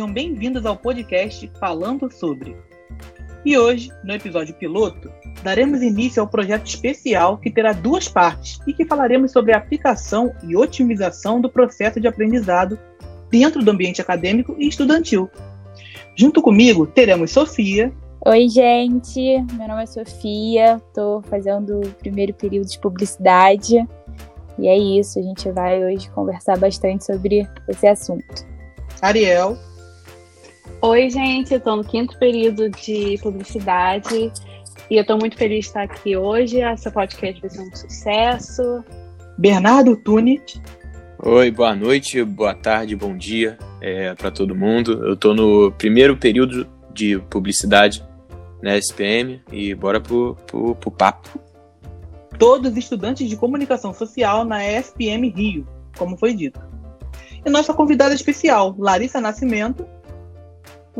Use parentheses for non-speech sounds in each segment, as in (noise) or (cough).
sejam bem-vindos ao podcast Falando sobre. E hoje, no episódio piloto, daremos início ao projeto especial que terá duas partes e que falaremos sobre a aplicação e otimização do processo de aprendizado dentro do ambiente acadêmico e estudantil. Junto comigo teremos Sofia. Oi, gente. Meu nome é Sofia. Estou fazendo o primeiro período de publicidade. E é isso, a gente vai hoje conversar bastante sobre esse assunto. Ariel. Oi, gente. Estou no quinto período de publicidade e eu estou muito feliz de estar aqui hoje. Essa podcast vai ser um sucesso. Bernardo Tune. Oi, boa noite, boa tarde, bom dia é, para todo mundo. Eu estou no primeiro período de publicidade na SPM e bora pro, pro, pro papo. Todos estudantes de comunicação social na SPM Rio, como foi dito. E nossa convidada especial, Larissa Nascimento.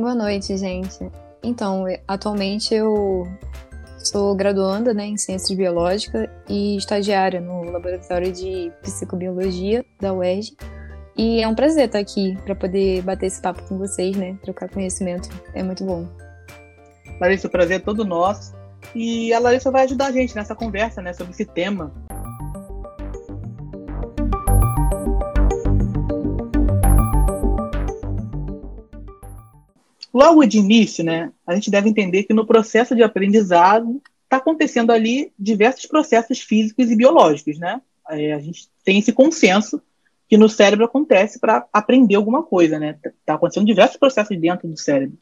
Boa noite, gente. Então, atualmente eu sou graduanda né, em Ciências Biológicas e estagiária no Laboratório de Psicobiologia da UERJ. E é um prazer estar aqui para poder bater esse papo com vocês, né? Trocar conhecimento. É muito bom. Larissa, o prazer é todo nosso. E a Larissa vai ajudar a gente nessa conversa, né, sobre esse tema. Logo de início, né, a gente deve entender que no processo de aprendizado está acontecendo ali diversos processos físicos e biológicos, né? É, a gente tem esse consenso que no cérebro acontece para aprender alguma coisa, né? Está acontecendo diversos processos dentro do cérebro.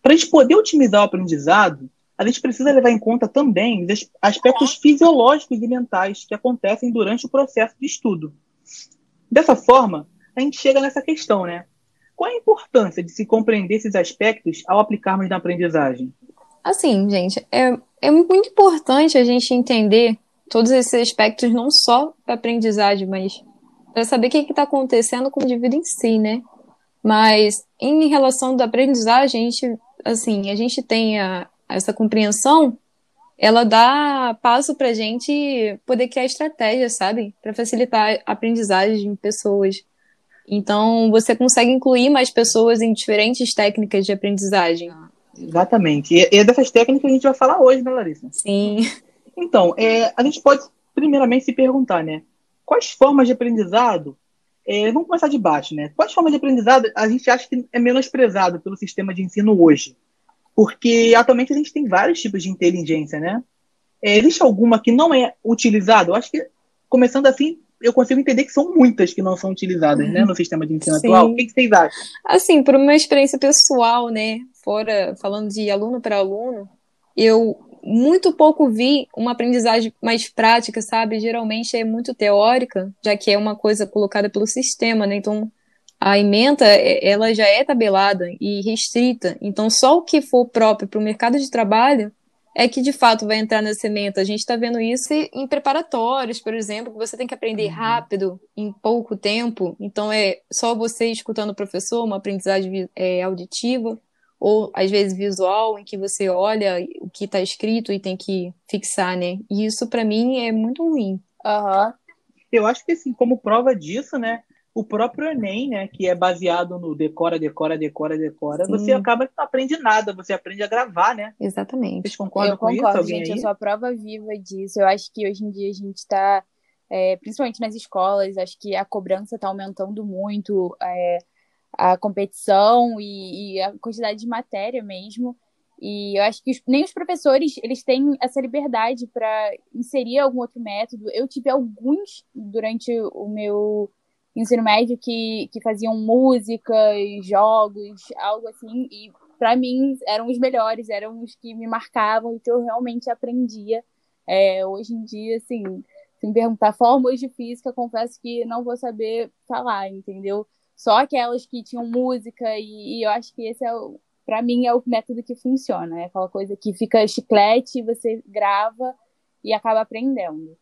Para a gente poder otimizar o aprendizado, a gente precisa levar em conta também os aspectos fisiológicos e mentais que acontecem durante o processo de estudo. Dessa forma, a gente chega nessa questão, né? Qual a importância de se compreender esses aspectos ao aplicarmos na aprendizagem? Assim, gente, é, é muito importante a gente entender todos esses aspectos, não só para aprendizagem, mas para saber o que está acontecendo com o indivíduo em si, né? Mas em relação da aprendizagem, a gente, assim, a gente tem a, essa compreensão, ela dá passo para a gente poder criar estratégias, sabe? Para facilitar a aprendizagem de pessoas. Então, você consegue incluir mais pessoas em diferentes técnicas de aprendizagem. Exatamente. E é dessas técnicas que a gente vai falar hoje, né, Larissa? Sim. Então, é, a gente pode, primeiramente, se perguntar, né? Quais formas de aprendizado é, vamos começar de baixo, né? Quais formas de aprendizado a gente acha que é menosprezado pelo sistema de ensino hoje? Porque atualmente a gente tem vários tipos de inteligência, né? É, existe alguma que não é utilizada? Eu acho que, começando assim, eu consigo entender que são muitas que não são utilizadas, uhum. né, no sistema de ensino Sim. atual. O que, que vocês acham? Assim, por uma experiência pessoal, né, fora falando de aluno para aluno, eu muito pouco vi uma aprendizagem mais prática, sabe? Geralmente é muito teórica, já que é uma coisa colocada pelo sistema, né? Então, a ementa, é, ela já é tabelada e restrita. Então, só o que for próprio para o mercado de trabalho é que de fato vai entrar na sementa. A gente está vendo isso em preparatórios, por exemplo, que você tem que aprender uhum. rápido, em pouco tempo. Então é só você escutando o professor, uma aprendizagem é, auditiva, ou às vezes visual, em que você olha o que está escrito e tem que fixar, né? E isso para mim é muito ruim. Uhum. Eu acho que assim, como prova disso, né? O próprio Enem, né, que é baseado no decora, decora, decora, decora, Sim. você acaba que não aprende nada, você aprende a gravar, né? Exatamente. Vocês concordam eu com concordo, isso? gente, aí? eu sou a prova viva disso. Eu acho que hoje em dia a gente está, é, principalmente nas escolas, acho que a cobrança está aumentando muito, é, a competição e, e, a quantidade de matéria mesmo. E eu acho que os, nem os professores eles têm essa liberdade para inserir algum outro método. Eu tive alguns durante o meu ensino médio que, que faziam músicas, jogos, algo assim, e para mim eram os melhores, eram os que me marcavam e que eu realmente aprendia. É, hoje em dia, assim, se me perguntar fórmulas de física, confesso que não vou saber falar, entendeu? Só aquelas que tinham música, e, e eu acho que esse é o, para mim, é o método que funciona. É aquela coisa que fica chiclete, você grava e acaba aprendendo.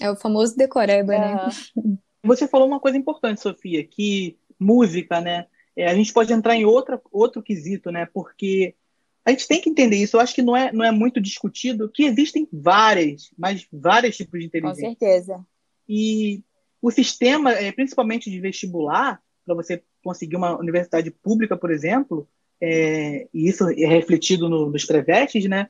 É o famoso decoreba, uhum. né? (laughs) Você falou uma coisa importante, Sofia, que música, né? É, a gente pode entrar em outra, outro quesito, né? Porque a gente tem que entender isso. Eu acho que não é, não é muito discutido que existem várias, mas vários tipos de inteligência. Com certeza. E o sistema, é, principalmente de vestibular, para você conseguir uma universidade pública, por exemplo, é, e isso é refletido no, nos brevetes, né?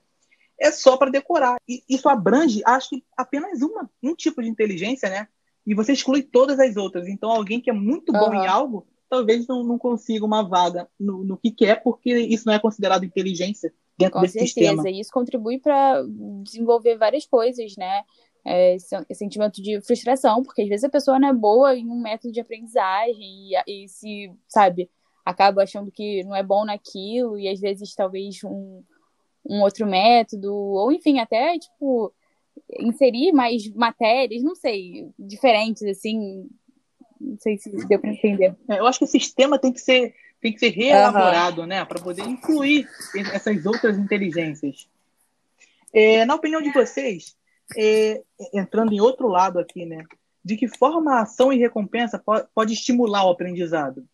É só para decorar. E isso abrange, acho que apenas uma, um tipo de inteligência, né? E você exclui todas as outras. Então, alguém que é muito bom uhum. em algo, talvez não, não consiga uma vaga no, no que quer, porque isso não é considerado inteligência dentro Com desse certeza. sistema. E isso contribui para desenvolver várias coisas, né? É, esse sentimento de frustração, porque às vezes a pessoa não é boa em um método de aprendizagem e, e se, sabe, acaba achando que não é bom naquilo e às vezes talvez um, um outro método, ou enfim, até, tipo, inserir mais matérias, não sei, diferentes, assim, não sei se deu para entender. É, eu acho que o sistema tem que ser tem que ser reelaborado, uhum. né, para poder incluir essas outras inteligências. É, na opinião de vocês, é, entrando em outro lado aqui, né, de que forma a ação e recompensa pode, pode estimular o aprendizado?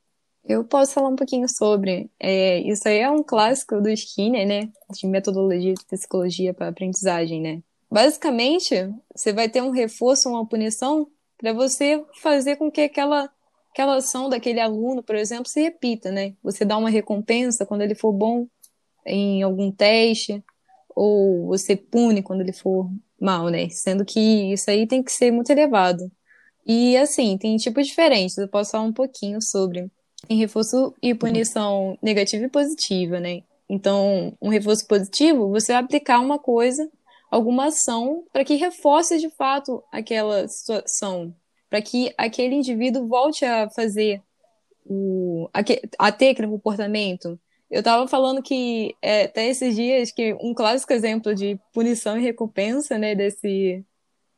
Eu posso falar um pouquinho sobre. É, isso aí é um clássico do Skinner, né? De metodologia de psicologia para aprendizagem, né? Basicamente, você vai ter um reforço, uma punição, para você fazer com que aquela, aquela ação daquele aluno, por exemplo, se repita, né? Você dá uma recompensa quando ele for bom em algum teste, ou você pune quando ele for mal, né? Sendo que isso aí tem que ser muito elevado. E assim, tem tipos diferentes, eu posso falar um pouquinho sobre. Tem reforço e punição negativa e positiva, né? Então, um reforço positivo, você vai aplicar uma coisa alguma ação para que reforce de fato aquela situação, para que aquele indivíduo volte a fazer o, a, a ter aquele comportamento. Eu estava falando que é, até esses dias que um clássico exemplo de punição e recompensa, né, desse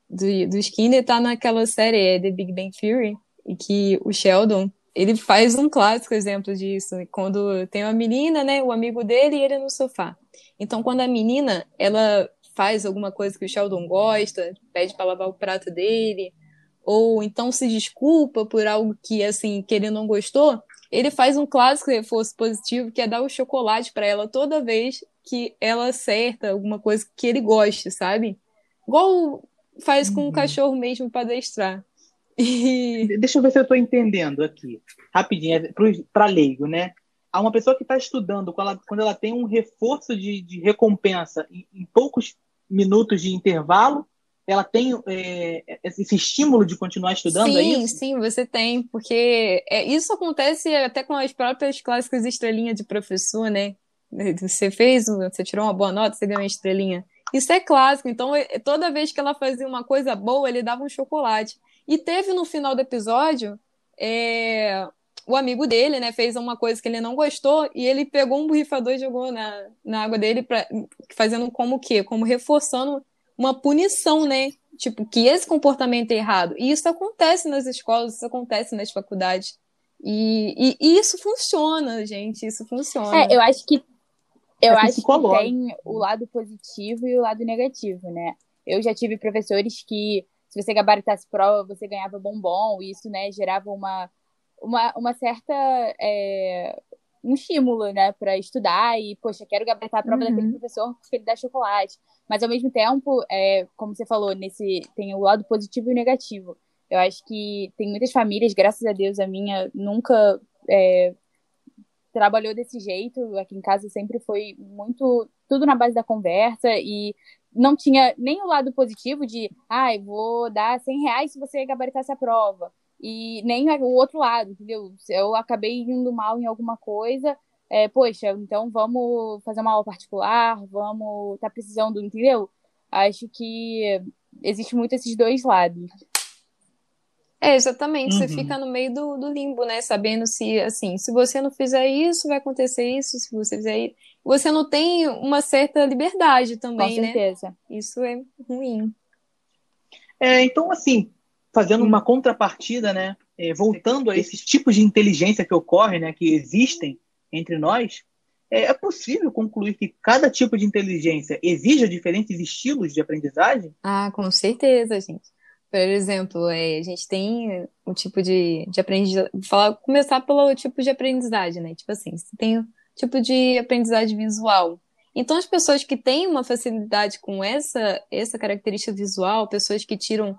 do, do Skinner está naquela série é, The Big Bang Theory, e que o Sheldon ele faz um clássico exemplo disso, quando tem uma menina, né, o amigo dele e ele no sofá. Então, quando a menina ela faz alguma coisa que o Sheldon gosta, pede para lavar o prato dele, ou então se desculpa por algo que assim que ele não gostou, ele faz um clássico reforço positivo que é dar o chocolate para ela toda vez que ela acerta alguma coisa que ele goste, sabe? Igual faz com o uhum. cachorro mesmo para adestrar. (laughs) E... Deixa eu ver se eu estou entendendo aqui, rapidinho, é para leigo, né? Há uma pessoa que está estudando, quando ela, quando ela, tem um reforço de, de recompensa em, em poucos minutos de intervalo, ela tem é, esse estímulo de continuar estudando? É sim, é sim, você tem, porque é, isso acontece até com as próprias clássicas estrelinhas de professor, né? Você fez, você tirou uma boa nota, você ganhou uma estrelinha. Isso é clássico, então é, toda vez que ela fazia uma coisa boa, ele dava um chocolate. E teve no final do episódio é, o amigo dele, né, fez uma coisa que ele não gostou e ele pegou um borrifador e jogou na, na água dele, pra, fazendo como o quê? Como reforçando uma punição, né? Tipo, que esse comportamento é errado. E isso acontece nas escolas, isso acontece nas faculdades. E, e, e isso funciona, gente, isso funciona. É, eu acho que eu é acho que tem o lado positivo e o lado negativo, né? Eu já tive professores que, se você gabaritasse prova, você ganhava bombom, e isso, né, gerava uma uma, uma certa. É, um estímulo, né, para estudar e, poxa, quero gabaritar a prova uhum. daquele professor porque ele dá chocolate. Mas, ao mesmo tempo, é, como você falou, nesse tem o lado positivo e o negativo. Eu acho que tem muitas famílias, graças a Deus, a minha nunca é, trabalhou desse jeito. Aqui em casa sempre foi muito tudo na base da conversa e não tinha nem o lado positivo de, ai, ah, vou dar 100 reais se você gabaritar essa prova e nem o outro lado, entendeu? Eu acabei indo mal em alguma coisa, é, poxa, então vamos fazer uma aula particular, vamos tá precisando, entendeu? Acho que existe muito esses dois lados. É, exatamente. Uhum. Você fica no meio do, do, limbo, né? Sabendo se, assim, se você não fizer isso, vai acontecer isso, se você fizer isso. Você não tem uma certa liberdade também, Com certeza. né? Isso é ruim. É, então, assim, fazendo uma contrapartida, né? É, voltando a esses tipos de inteligência que ocorrem, né, que existem entre nós, é, é possível concluir que cada tipo de inteligência exija diferentes estilos de aprendizagem? Ah, com certeza, gente. Por exemplo, é, a gente tem um tipo de, de aprendizagem. Falar, começar pelo tipo de aprendizagem, né? Tipo assim, você tem o tipo de aprendizagem visual. Então, as pessoas que têm uma facilidade com essa, essa característica visual, pessoas que tiram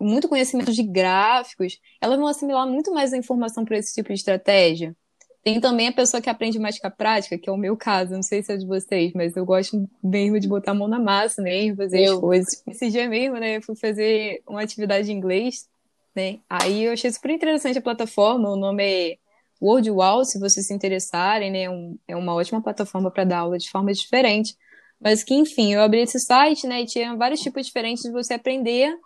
muito conhecimento de gráficos, elas vão assimilar muito mais a informação para esse tipo de estratégia. Tem também a pessoa que aprende mais com a prática, que é o meu caso, não sei se é de vocês, mas eu gosto mesmo de botar a mão na massa mesmo, fazer eu. as coisas. Esse dia mesmo, né, eu fui fazer uma atividade em inglês, né, aí eu achei super interessante a plataforma, o nome é WordWall, se vocês se interessarem, né, é, um, é uma ótima plataforma para dar aula de forma diferente, mas que, enfim, eu abri esse site, né, e tinha vários tipos diferentes de você aprender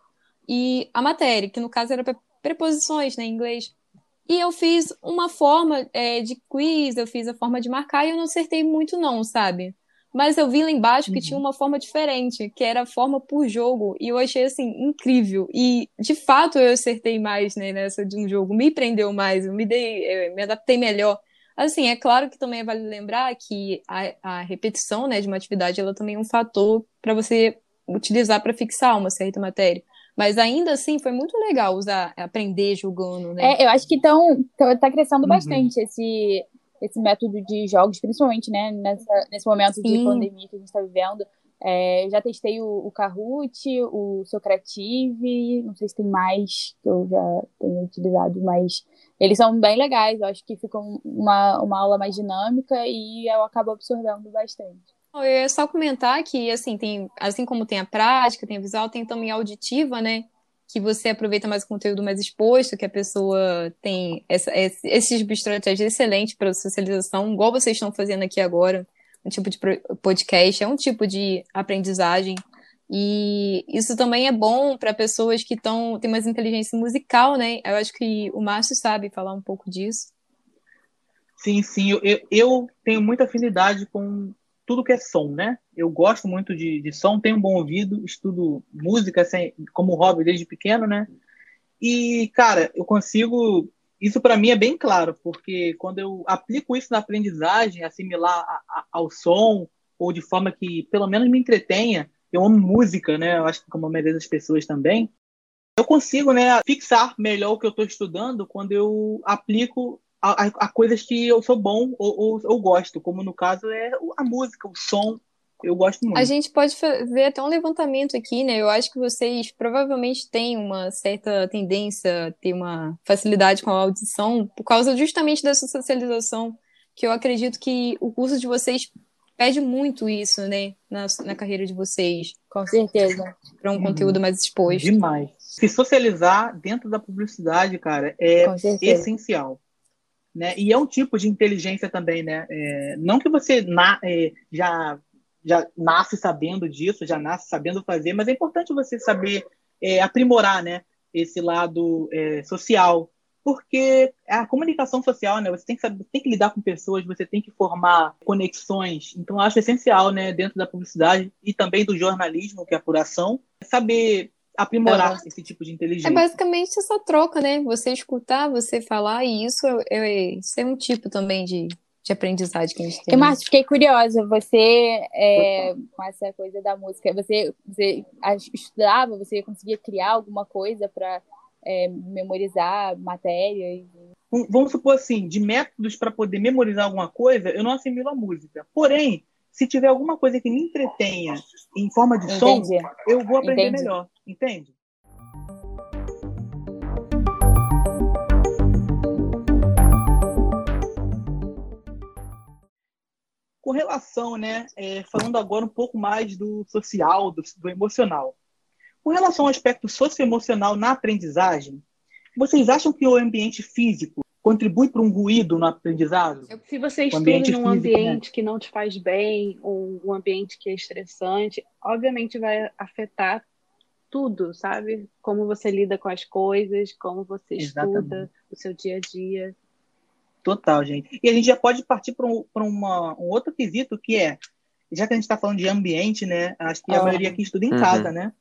e a matéria, que no caso era preposições, né, em inglês. E eu fiz uma forma é, de quiz, eu fiz a forma de marcar e eu não acertei muito, não, sabe? Mas eu vi lá embaixo que uhum. tinha uma forma diferente, que era a forma por jogo, e eu achei assim incrível. E de fato eu acertei mais né, nessa de um jogo, me prendeu mais, eu me dei, eu me adaptei melhor. Assim, é claro que também vale lembrar que a, a repetição né, de uma atividade ela também é um fator para você utilizar para fixar uma certa matéria. Mas ainda assim foi muito legal usar, aprender jogando, né? É, eu acho que então tá crescendo uhum. bastante esse, esse método de jogos, principalmente, né, nessa, nesse momento Sim. de pandemia que a gente está vivendo. É, já testei o, o Kahoot, o Socrative, não sei se tem mais que eu já tenho utilizado, mas eles são bem legais. Eu acho que ficam uma, uma aula mais dinâmica e eu acabo absorvendo bastante. Ia só comentar que, assim, tem, assim como tem a prática, tem a visual, tem também a auditiva, né? Que você aproveita mais o conteúdo mais exposto, que a pessoa tem essa, esse, esse tipo de estratégia excelente para socialização, igual vocês estão fazendo aqui agora, um tipo de podcast, é um tipo de aprendizagem. E isso também é bom para pessoas que estão têm mais inteligência musical, né? Eu acho que o Márcio sabe falar um pouco disso. Sim, sim. Eu, eu tenho muita afinidade com tudo que é som, né? Eu gosto muito de, de som, tenho um bom ouvido, estudo música assim, como hobby desde pequeno, né? E, cara, eu consigo. Isso para mim é bem claro, porque quando eu aplico isso na aprendizagem, assimilar a, a, ao som, ou de forma que pelo menos me entretenha, eu amo música, né? Eu acho que como a maioria das pessoas também, eu consigo, né, fixar melhor o que eu estou estudando quando eu aplico a, a, coisas que eu sou bom ou, ou, ou, gosto, como no caso é a música, o som. Eu gosto muito. A gente pode ver até um levantamento aqui, né? Eu acho que vocês provavelmente têm uma certa tendência a ter uma facilidade com a audição por causa justamente dessa socialização, que eu acredito que o curso de vocês pede muito isso, né? Na, na carreira de vocês. Com certeza. Para um uhum. conteúdo mais exposto. Demais. Se socializar dentro da publicidade, cara, é essencial. Né? E é um tipo de inteligência também, né? É, não que você na, é, já, já nasce sabendo disso, já nasce sabendo fazer, mas é importante você saber é, aprimorar, né? Esse lado é, social, porque a comunicação social, né? Você tem que saber, tem que lidar com pessoas, você tem que formar conexões. Então, acho essencial, né? Dentro da publicidade e também do jornalismo, que é a apuração, saber aprimorar é. esse tipo de inteligência. É basicamente essa troca, né? Você escutar, você falar, e isso é, é, isso é um tipo também de, de aprendizagem que a gente tem. E, Márcio, fiquei curiosa. Você, é, com essa coisa da música, você, você estudava, você conseguia criar alguma coisa para é, memorizar matérias? Vamos supor assim, de métodos para poder memorizar alguma coisa, eu não assimilo a música. Porém, se tiver alguma coisa que me entretenha em forma de Entendi. som, eu vou aprender Entendi. melhor. Entende? Com relação, né, é, falando agora um pouco mais do social, do, do emocional. Com relação ao aspecto socioemocional na aprendizagem, vocês acham que o ambiente físico contribui para um ruído no aprendizado? Se você estuda num físico, né? ambiente né? que não te faz bem, ou um ambiente que é estressante, obviamente vai afetar tudo, sabe? Como você lida com as coisas, como você Exatamente. estuda o seu dia a dia. Total, gente. E a gente já pode partir para um, um outro quesito que é, já que a gente está falando de ambiente, né? Acho que a maioria aqui estuda em uhum. casa, né?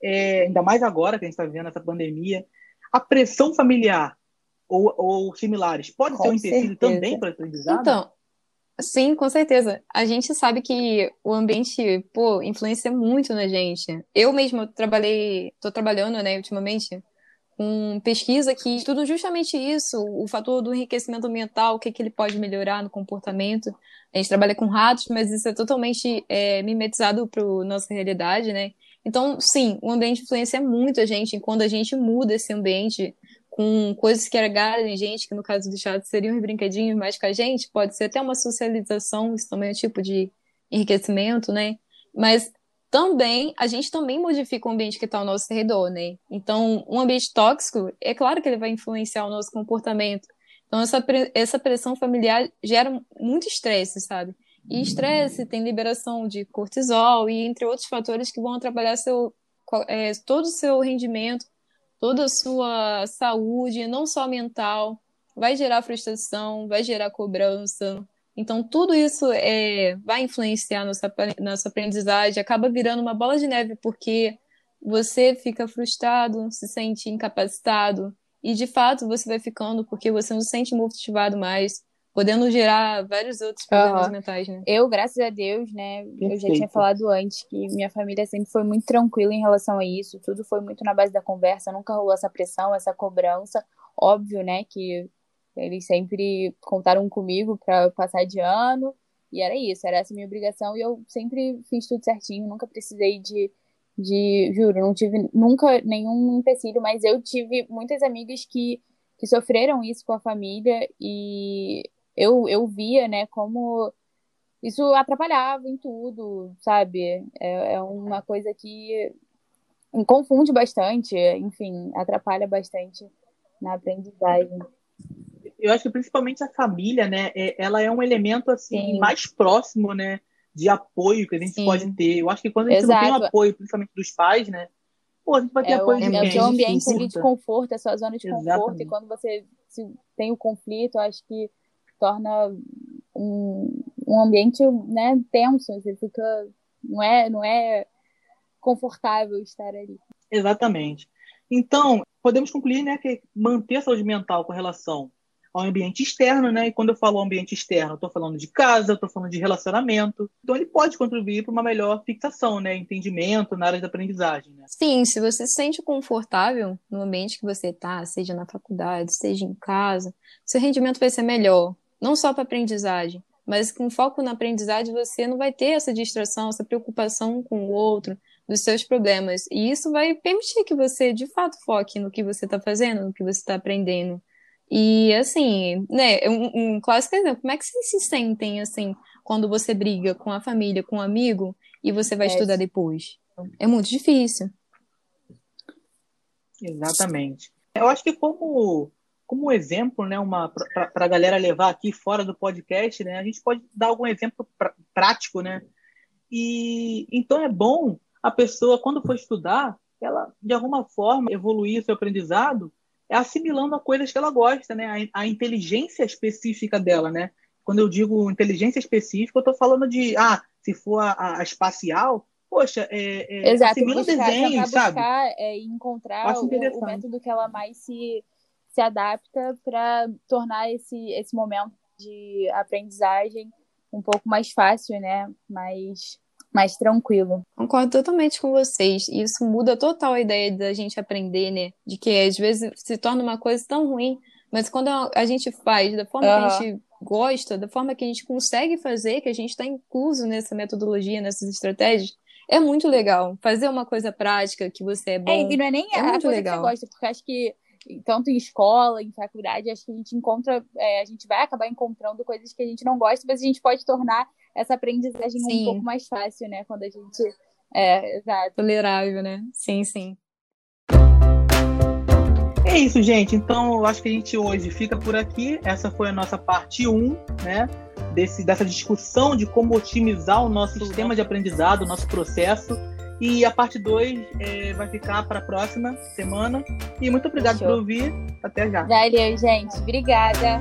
É, ainda mais agora que a gente está vivendo essa pandemia. A pressão familiar ou, ou similares pode Com ser um empecilho também para aprendizado? Então, sim, com certeza. A gente sabe que o ambiente, pô, influencia muito na gente. Eu mesma trabalhei, estou trabalhando, né, ultimamente, com pesquisa que estuda justamente isso, o fator do enriquecimento ambiental, o que, que ele pode melhorar no comportamento. A gente trabalha com ratos, mas isso é totalmente é, mimetizado para nossa realidade, né? Então, sim, o ambiente influencia muito a gente quando a gente muda esse ambiente com coisas que agradem a gente, que no caso do chat seriam os brinquedinhos mais com a gente, pode ser até uma socialização, isso também é um tipo de enriquecimento, né? Mas também, a gente também modifica o ambiente que está ao nosso redor, né? Então, um ambiente tóxico, é claro que ele vai influenciar o nosso comportamento. Então, essa, essa pressão familiar gera muito estresse, sabe? E estresse tem liberação de cortisol e entre outros fatores que vão atrapalhar seu, é, todo o seu rendimento, toda a sua saúde, não só mental, vai gerar frustração, vai gerar cobrança. Então, tudo isso é, vai influenciar nossa, nossa aprendizagem, acaba virando uma bola de neve, porque você fica frustrado, se sente incapacitado, e de fato você vai ficando porque você não se sente motivado mais, podendo gerar vários outros problemas uhum. mentais, né? Eu, graças a Deus, né, Perfeito. eu já tinha falado antes que minha família sempre foi muito tranquila em relação a isso, tudo foi muito na base da conversa, nunca rolou essa pressão, essa cobrança. Óbvio, né, que eles sempre contaram comigo para passar de ano, e era isso, era essa minha obrigação, e eu sempre fiz tudo certinho, nunca precisei de, de juro, não tive nunca nenhum empecilho, mas eu tive muitas amigas que, que sofreram isso com a família, e eu, eu via, né, como isso atrapalhava em tudo, sabe? É, é uma coisa que confunde bastante, enfim, atrapalha bastante na aprendizagem. Eu acho que principalmente a família, né, é, ela é um elemento assim Sim. mais próximo, né, de apoio que a gente Sim. pode ter. Eu acho que quando a gente Exato. não tem um apoio, principalmente dos pais, né, pô, a gente vai ter é apoio o, de É o seu ambiente ali de conforto, é a sua zona de Exatamente. conforto, e quando você tem o conflito, eu acho que torna um, um ambiente né, tenso, você fica. Não é, não é confortável estar ali. Exatamente. Então, podemos concluir né, que manter a saúde mental com relação ao ambiente externo, né? E quando eu falo ambiente externo, estou falando de casa, estou falando de relacionamento. Então ele pode contribuir para uma melhor fixação, né? Entendimento na área da aprendizagem. Né? Sim, se você se sente confortável no ambiente que você está, seja na faculdade, seja em casa, seu rendimento vai ser melhor não só para aprendizagem, mas com foco na aprendizagem você não vai ter essa distração, essa preocupação com o outro, dos seus problemas. E isso vai permitir que você, de fato, foque no que você está fazendo, no que você está aprendendo. E, assim, né, um, um clássico exemplo, como é que vocês se sentem, assim, quando você briga com a família, com um amigo, e você vai é. estudar depois? É muito difícil. Exatamente. Eu acho que como como exemplo, né, uma para a galera levar aqui fora do podcast, né, a gente pode dar algum exemplo pr prático, né? E então é bom a pessoa quando for estudar, ela de alguma forma evoluir seu aprendizado, é assimilando a coisas que ela gosta, né? A, a inteligência específica dela, né? Quando eu digo inteligência específica, eu estou falando de ah, se for a, a espacial, poxa, é, é, Exato, assimila buscar, desenho, sabe? Buscar, é, encontrar o, o método que ela mais se se adapta para tornar esse, esse momento de aprendizagem um pouco mais fácil, né? Mais, mais tranquilo. Concordo totalmente com vocês. Isso muda total a ideia da gente aprender, né? De que às vezes se torna uma coisa tão ruim, mas quando a gente faz da forma uhum. que a gente gosta, da forma que a gente consegue fazer, que a gente está incluso nessa metodologia, nessas estratégias, é muito legal. Fazer uma coisa prática que você é bom. É, e não é nem é a coisa legal. que você gosta, porque acho que tanto em escola, em faculdade, acho que a gente encontra, é, a gente vai acabar encontrando coisas que a gente não gosta, mas a gente pode tornar essa aprendizagem sim. um pouco mais fácil, né? Quando a gente. É, exato. Tolerável, né? Sim, sim. É isso, gente. Então, eu acho que a gente hoje fica por aqui. Essa foi a nossa parte 1, né? Desse, dessa discussão de como otimizar o nosso sistema de aprendizado, o nosso processo. E a parte 2 é, vai ficar para a próxima semana. E muito obrigado Fechou. por ouvir. Até já. Valeu, gente. Obrigada.